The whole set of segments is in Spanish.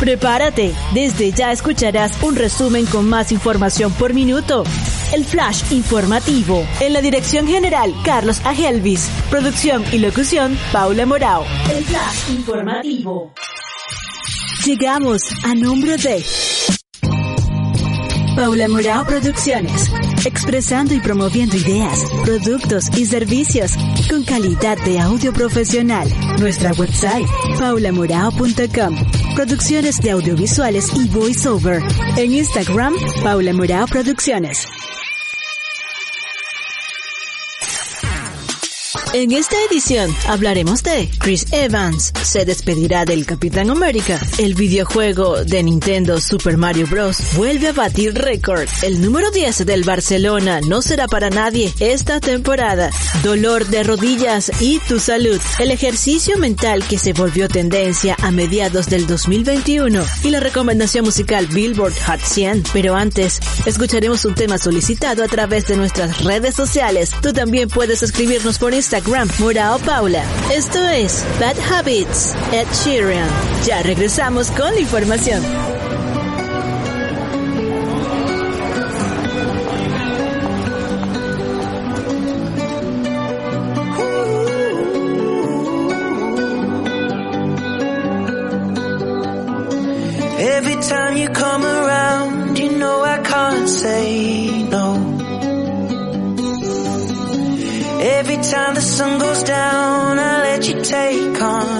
Prepárate, desde ya escucharás un resumen con más información por minuto. El Flash Informativo. En la dirección general, Carlos Agelvis. Producción y locución, Paula Morao. El Flash Informativo. Llegamos a nombre de Paula Morao Producciones, expresando y promoviendo ideas, productos y servicios con calidad de audio profesional. Nuestra website, paulamorao.com. Producciones de audiovisuales y voiceover. En Instagram, Paula Morao Producciones. En esta edición hablaremos de Chris Evans se despedirá del Capitán América. El videojuego de Nintendo Super Mario Bros. vuelve a batir récord. El número 10 del Barcelona no será para nadie esta temporada. Dolor de rodillas y tu salud. El ejercicio mental que se volvió tendencia a mediados del 2021 y la recomendación musical Billboard Hot 100. Pero antes, escucharemos un tema solicitado a través de nuestras redes sociales. Tú también puedes escribirnos por Instagram Instagram, Morao Paula. Esto es Bad Habits, Ed Sheeran. Ya regresamos con la información. Every time you come around, you know I can't say sun goes down, I let you take control.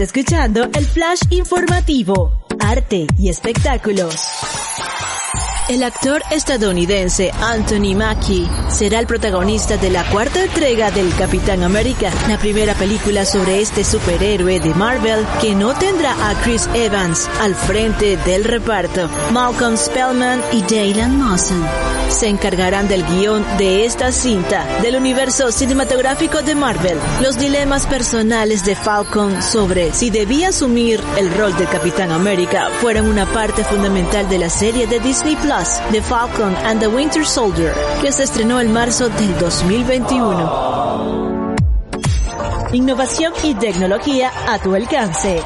escuchando el flash informativo, arte y espectáculos. El actor estadounidense Anthony Mackie será el protagonista de la cuarta entrega del Capitán América, la primera película sobre este superhéroe de Marvel que no tendrá a Chris Evans al frente del reparto. Malcolm Spellman y Jalen Mawson se encargarán del guion de esta cinta del universo cinematográfico de Marvel. Los dilemas personales de Falcon sobre si debía asumir el rol de Capitán América fueron una parte fundamental de la serie de Disney Plus The Falcon and the Winter Soldier, que se estrenó en marzo del 2021. Innovación y tecnología a tu alcance.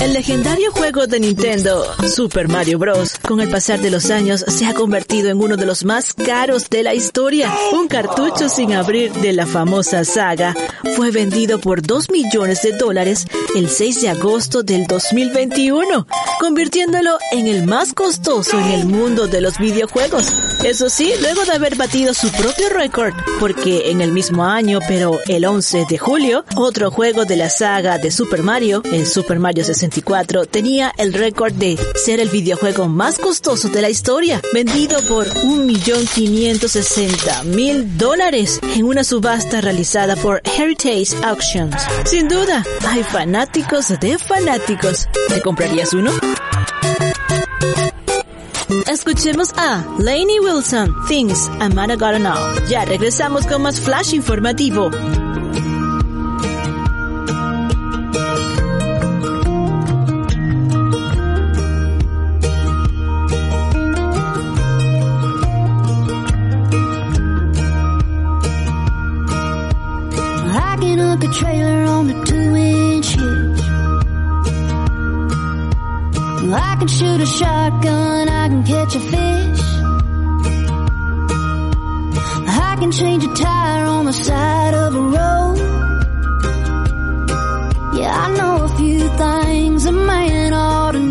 El legendario juego de Nintendo, Super Mario Bros., con el pasar de los años se ha convertido en uno de los más caros de la historia. Un cartucho sin abrir de la famosa saga fue vendido por 2 millones de dólares el 6 de agosto del 2021, convirtiéndolo en el más costoso en el mundo de los videojuegos. Eso sí, luego de haber batido su propio récord, porque en el mismo año, pero el 11 de julio, otro juego de la saga de Super Mario, el Super Mario 64, tenía el récord de ser el videojuego más costoso de la historia, vendido por 1.560.000 dólares en una subasta realizada por Heritage Auctions. Sin duda, hay fanáticos de fanáticos. ¿Te comprarías uno? Escuchemos a Lainey Wilson, Things I Might Gotta Know. Ya regresamos con más flash informativo. Shoot a shotgun, I can catch a fish. I can change a tire on the side of a road. Yeah, I know a few things a man ought to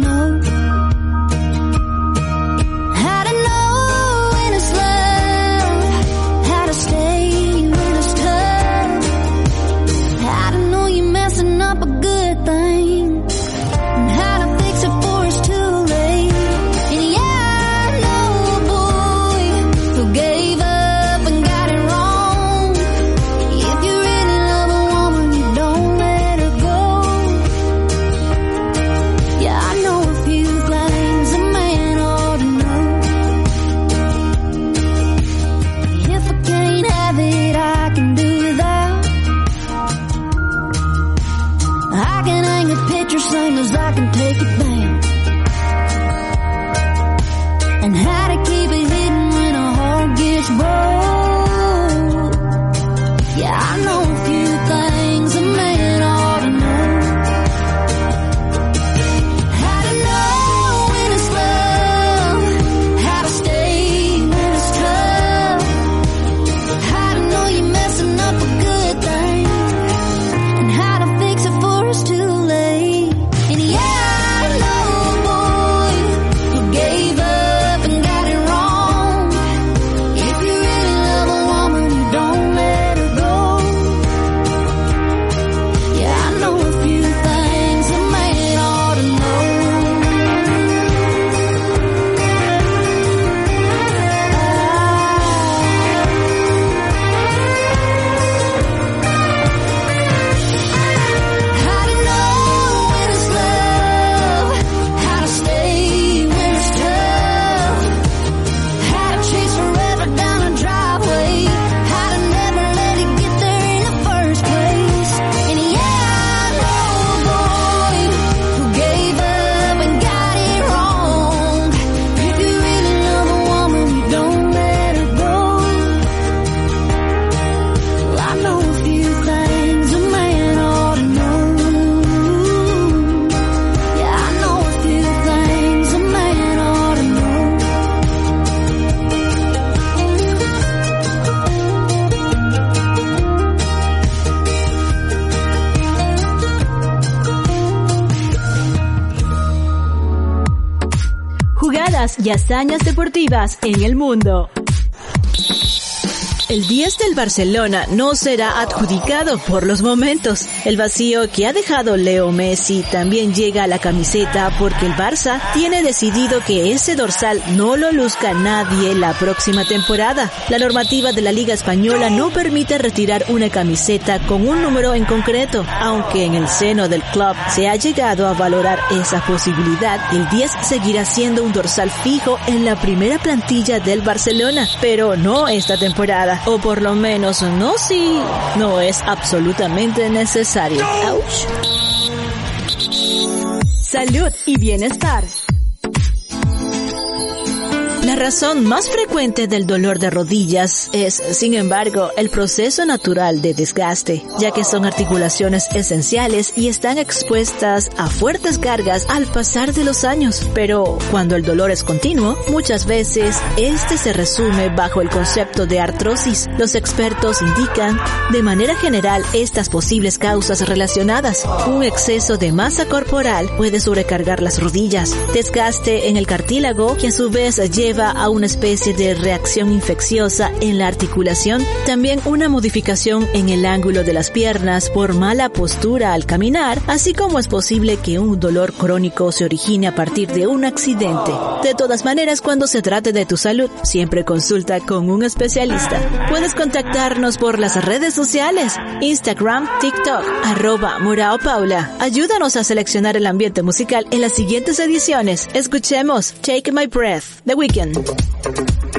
your signals, I can take it back. Y hazañas deportivas en el mundo. El 10 del Barcelona no será adjudicado por los momentos. El vacío que ha dejado Leo Messi también llega a la camiseta porque el Barça tiene decidido que ese dorsal no lo luzca nadie la próxima temporada. La normativa de la Liga Española no permite retirar una camiseta con un número en concreto, aunque en el seno del club se ha llegado a valorar esa posibilidad. El 10 seguirá siendo un dorsal fijo en la primera plantilla del Barcelona, pero no esta temporada o por lo menos no si no es absolutamente necesario. Salud y bienestar. Razón más frecuente del dolor de rodillas es, sin embargo, el proceso natural de desgaste, ya que son articulaciones esenciales y están expuestas a fuertes cargas al pasar de los años. Pero cuando el dolor es continuo, muchas veces este se resume bajo el concepto de artrosis. Los expertos indican, de manera general, estas posibles causas relacionadas. Un exceso de masa corporal puede sobrecargar las rodillas, desgaste en el cartílago que a su vez lleva a una especie de reacción infecciosa en la articulación, también una modificación en el ángulo de las piernas por mala postura al caminar, así como es posible que un dolor crónico se origine a partir de un accidente. De todas maneras, cuando se trate de tu salud, siempre consulta con un especialista. Puedes contactarnos por las redes sociales, Instagram, TikTok, arroba Murao Paula. Ayúdanos a seleccionar el ambiente musical en las siguientes ediciones. Escuchemos Take My Breath, The Weeknd thank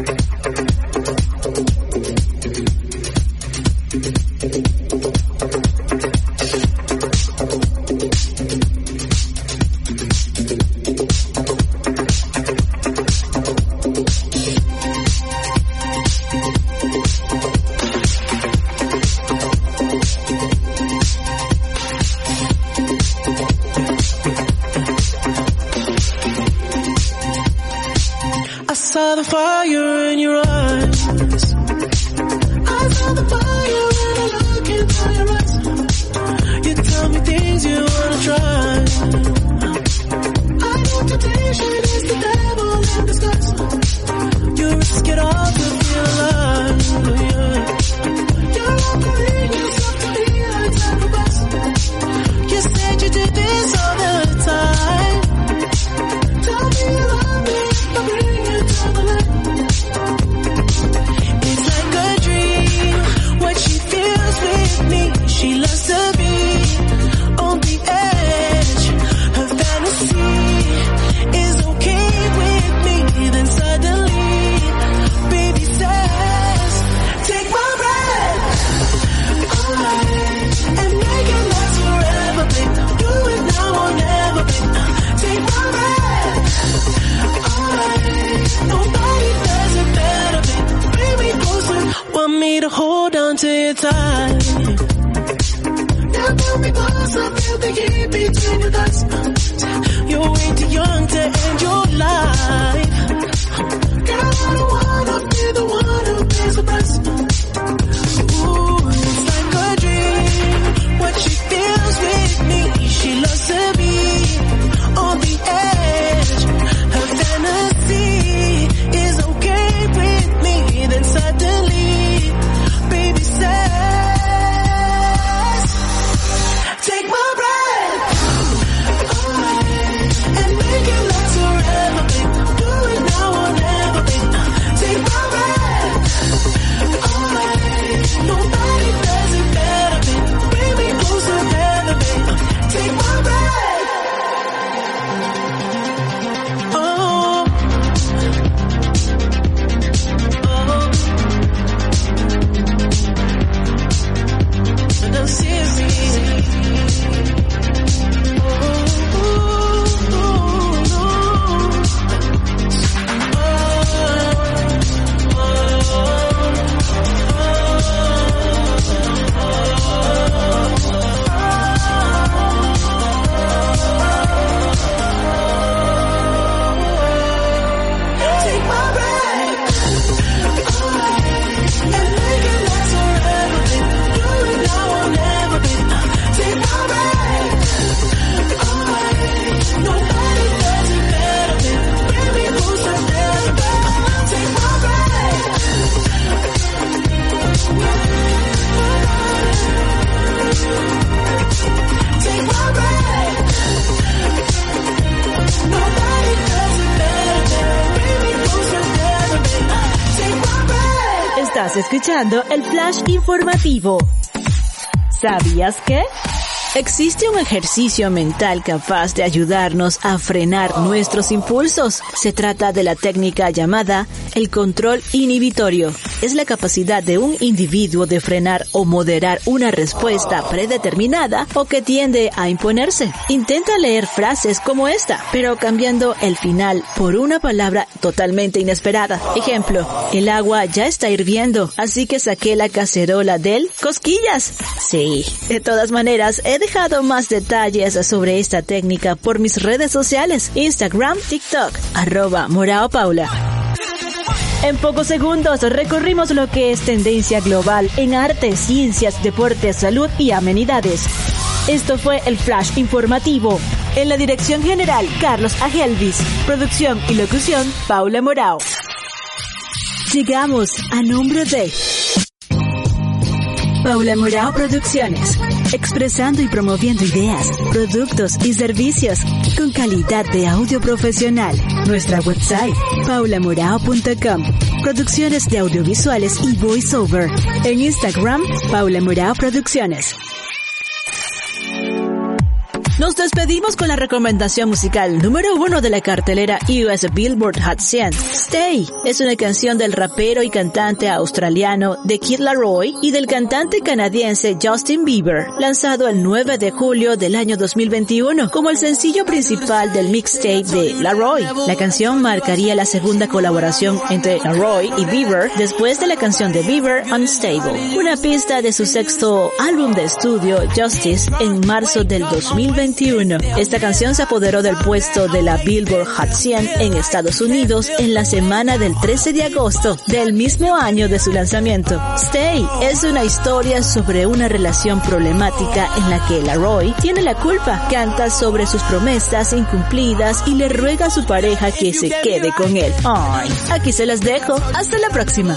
escuchando el flash informativo. ¿Sabías que? Existe un ejercicio mental capaz de ayudarnos a frenar nuestros impulsos. Se trata de la técnica llamada el control inhibitorio. Es la capacidad de un individuo de frenar o moderar una respuesta predeterminada o que tiende a imponerse. Intenta leer frases como esta, pero cambiando el final por una palabra totalmente inesperada. Ejemplo, el agua ya está hirviendo, así que saqué la cacerola del cosquillas. Sí, de todas maneras, he dejado más detalles sobre esta técnica por mis redes sociales, Instagram, TikTok, arroba Morao Paula. En pocos segundos recorrimos lo que es tendencia global en arte, ciencias, deportes, salud y amenidades. Esto fue el Flash Informativo. En la dirección general, Carlos Agelvis. Producción y locución, Paula Morao. Llegamos a nombre de Paula Morao Producciones, expresando y promoviendo ideas, productos y servicios con calidad de audio profesional. Nuestra website, paulamorao.com. Producciones de audiovisuales y voiceover. En Instagram, Paula Morao Producciones. Nos despedimos con la recomendación musical número uno de la cartelera US Billboard Hot 100. Stay es una canción del rapero y cantante australiano The Kid Laroi y del cantante canadiense Justin Bieber, lanzado el 9 de julio del año 2021 como el sencillo principal del mixtape de Laroi. La canción marcaría la segunda colaboración entre Laroi y Bieber después de la canción de Bieber Unstable, una pista de su sexto álbum de estudio Justice en marzo del 2021 esta canción se apoderó del puesto de la Billboard Hot 100 en Estados Unidos en la semana del 13 de agosto del mismo año de su lanzamiento. Stay es una historia sobre una relación problemática en la que Laroy tiene la culpa, canta sobre sus promesas incumplidas y le ruega a su pareja que se quede con él. Aquí se las dejo. Hasta la próxima.